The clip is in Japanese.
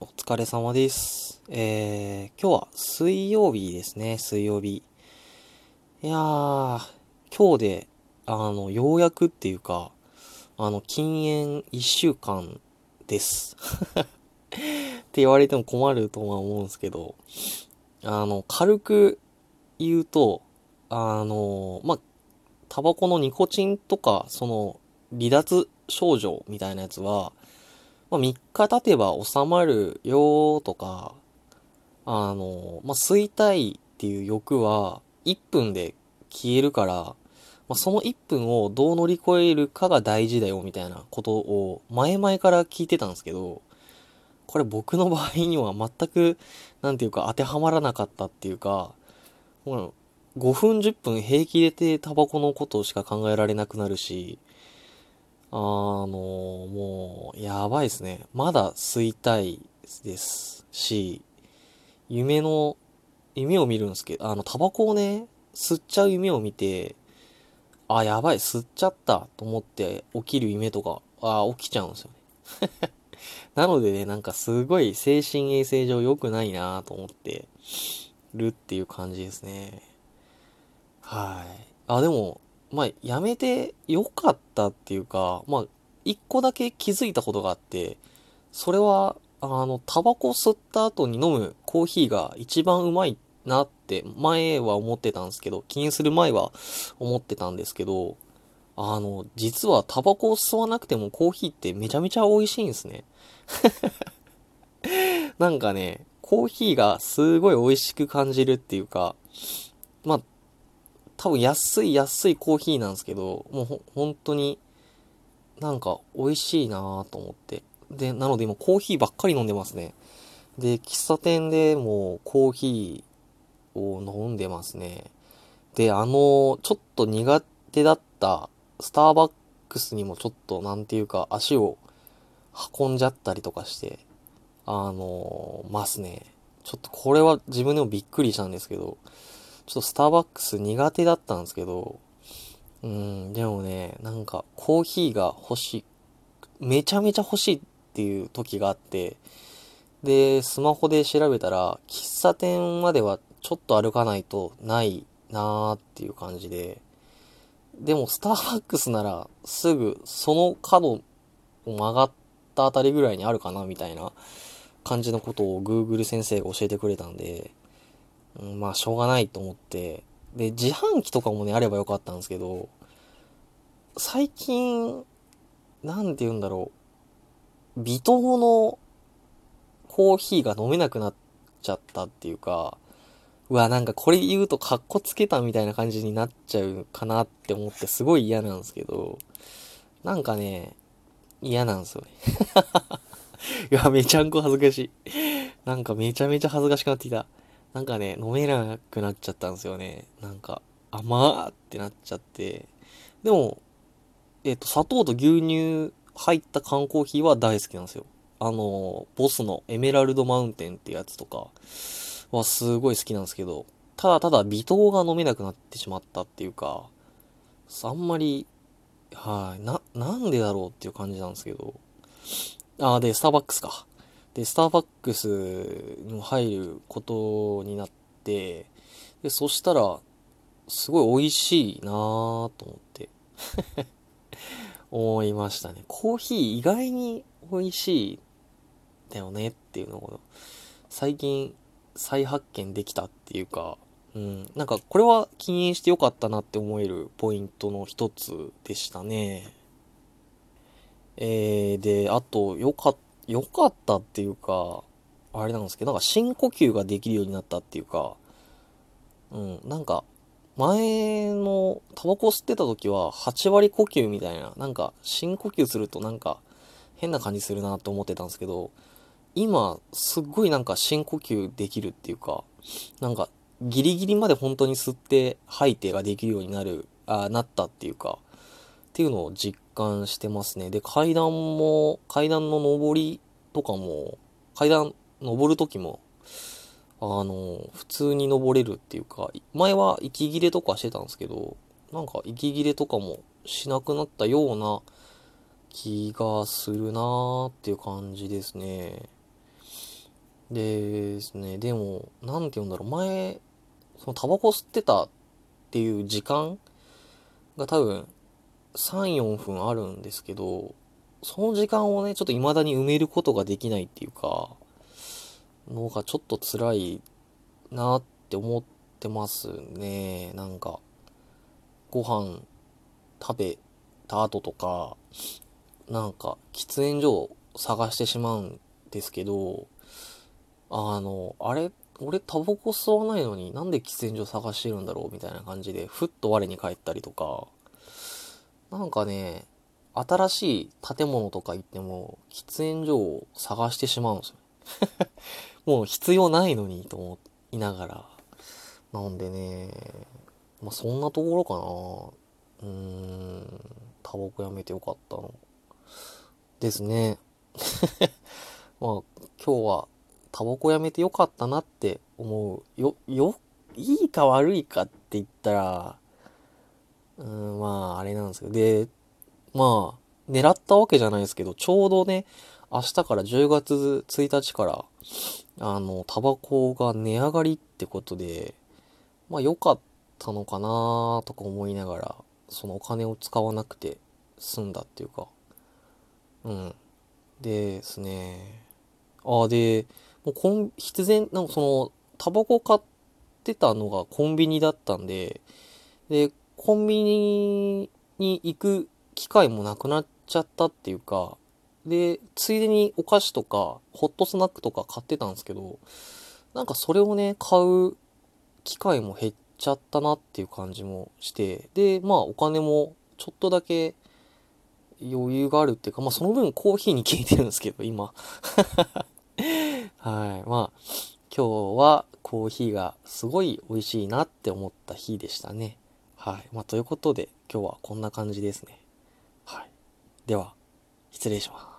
お疲れ様です。えー、今日は水曜日ですね、水曜日。いやー、今日で、あの、ようやくっていうか、あの、禁煙1週間です。って言われても困るとは思うんですけど、あの、軽く言うと、あの、ま、タバコのニコチンとか、その、離脱症状みたいなやつは、まあ、3日経てば収まるよとか、あの、まあ、吸いたいっていう欲は1分で消えるから、まあ、その1分をどう乗り越えるかが大事だよみたいなことを前々から聞いてたんですけど、これ僕の場合には全く、なんていうか当てはまらなかったっていうか、もう5分10分平気でてタバコのことしか考えられなくなるし、あの、もう、やばいですね。まだ吸いたいですし、夢の、夢を見るんですけど、あの、タバコをね、吸っちゃう夢を見て、あ、やばい、吸っちゃったと思って起きる夢とか、あ、起きちゃうんですよね。なのでね、なんかすごい精神衛生上良くないなと思ってるっていう感じですね。はい。あ、でも、まあ、やめてよかったっていうか、まあ、一個だけ気づいたことがあって、それは、あの、タバコ吸った後に飲むコーヒーが一番うまいなって前は思ってたんですけど、気にする前は思ってたんですけど、あの、実はタバコを吸わなくてもコーヒーってめちゃめちゃ美味しいんですね。なんかね、コーヒーがすごい美味しく感じるっていうか、まあ、多分安い安いコーヒーなんですけど、もうほ本当になんか美味しいなぁと思って。で、なので今コーヒーばっかり飲んでますね。で、喫茶店でもうコーヒーを飲んでますね。で、あの、ちょっと苦手だったスターバックスにもちょっとなんていうか足を運んじゃったりとかして、あの、ますね。ちょっとこれは自分でもびっくりしたんですけど、ちょっとスターバックス苦手だったんですけど、うん、でもね、なんかコーヒーが欲しい、めちゃめちゃ欲しいっていう時があって、で、スマホで調べたら、喫茶店まではちょっと歩かないとないなーっていう感じで、でもスターバックスならすぐその角を曲がったあたりぐらいにあるかなみたいな感じのことを Google 先生が教えてくれたんで、うん、まあ、しょうがないと思って。で、自販機とかもね、あればよかったんですけど、最近、なんて言うんだろう。微糖のコーヒーが飲めなくなっちゃったっていうか、うわ、なんかこれ言うとカッコつけたみたいな感じになっちゃうかなって思ってすごい嫌なんですけど、なんかね、嫌なんですよね。いや、めちゃんこ恥ずかしい。なんかめちゃめちゃ恥ずかしくなってきた。なんかね、飲めなくなっちゃったんですよね。なんか、甘ーってなっちゃって。でも、えっ、と、砂糖と牛乳入った缶コーヒーは大好きなんですよ。あの、ボスのエメラルドマウンテンってやつとかはすごい好きなんですけど、ただただ微糖が飲めなくなってしまったっていうか、あんまり、はい、な、なんでだろうっていう感じなんですけど。あ、で、スターバックスか。で、スターバックスに入ることになって、で、そしたら、すごい美味しいなぁと思って、思いましたね。コーヒー意外に美味しいだよねっていうのを、最近再発見できたっていうか、うん、なんかこれは禁煙してよかったなって思えるポイントの一つでしたね。えー、で、あと、よかっ良かったっていうか、あれなんですけど、なんか深呼吸ができるようになったっていうか、うん、なんか、前のタバコ吸ってた時は8割呼吸みたいな、なんか深呼吸するとなんか変な感じするなと思ってたんですけど、今、すっごいなんか深呼吸できるっていうか、なんかギリギリまで本当に吸って吐いてができるようになる、あなったっていうか、っていうのを実感してますね。で、階段も、階段の上りとかも、階段登るときも、あの、普通に登れるっていうか、前は息切れとかしてたんですけど、なんか息切れとかもしなくなったような気がするなーっていう感じですね。でですね、でも、なんて言うんだろう、前、そのタバコ吸ってたっていう時間が多分3、4分あるんですけど、その時間をね、ちょっと未だに埋めることができないっていうか、のがちょっと辛いなって思ってますね。なんか、ご飯食べた後とか、なんか、喫煙所を探してしまうんですけど、あの、あれ、俺タバコ吸わないのになんで喫煙所探してるんだろうみたいな感じで、ふっと我に返ったりとか、なんかね、新しい建物とか行っても、喫煙所を探してしまうんですよ。もう必要ないのにと思いながら。なんでね、まあそんなところかな。うーん、タバコやめてよかったの。ですね。まあ今日はタバコやめてよかったなって思う。よ、よ、いいか悪いかって言ったら、うん、まあ、あれなんですけど。で、まあ、狙ったわけじゃないですけど、ちょうどね、明日から10月1日から、あの、タバコが値上がりってことで、まあ良かったのかなとか思いながら、そのお金を使わなくて済んだっていうか、うん。ですね、ああ、で、もうコン、必然、なんかその、タバコ買ってたのがコンビニだったんで、で、コンビニに行く機会もなくなっちゃったっていうか、で、ついでにお菓子とか、ホットスナックとか買ってたんですけど、なんかそれをね、買う機会も減っちゃったなっていう感じもして、で、まあお金もちょっとだけ余裕があるっていうか、まあその分コーヒーに消えてるんですけど、今。はい。まあ、今日はコーヒーがすごい美味しいなって思った日でしたね。はい。まあ、ということで、今日はこんな感じですね。はい。では、失礼します。